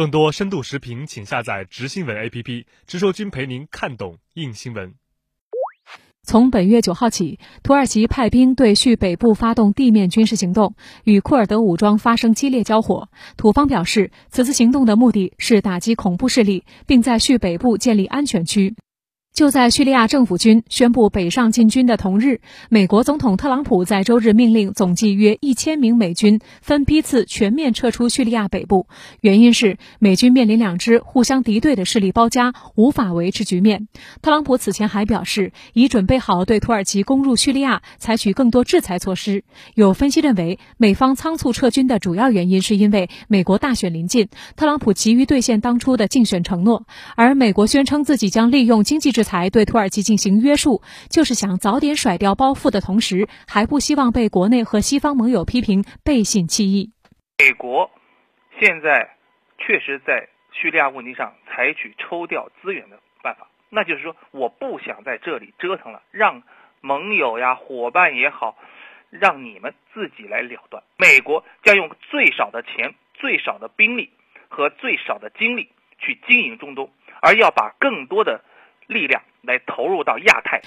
更多深度视频，请下载直新闻 APP，直说君陪您看懂硬新闻。从本月九号起，土耳其派兵对叙北部发动地面军事行动，与库尔德武装发生激烈交火。土方表示，此次行动的目的是打击恐怖势力，并在叙北部建立安全区。就在叙利亚政府军宣布北上进军的同日，美国总统特朗普在周日命令总计约一千名美军分批次全面撤出叙利亚北部，原因是美军面临两支互相敌对的势力包夹，无法维持局面。特朗普此前还表示，已准备好对土耳其攻入叙利亚采取更多制裁措施。有分析认为，美方仓促撤军的主要原因是因为美国大选临近，特朗普急于兑现当初的竞选承诺，而美国宣称自己将利用经济制裁。才对土耳其进行约束，就是想早点甩掉包袱的同时，还不希望被国内和西方盟友批评背信弃义。美国现在确实在叙利亚问题上采取抽调资源的办法，那就是说我不想在这里折腾了，让盟友呀、伙伴也好，让你们自己来了断。美国将用最少的钱、最少的兵力和最少的精力去经营中东，而要把更多的。力量来投入到亚太。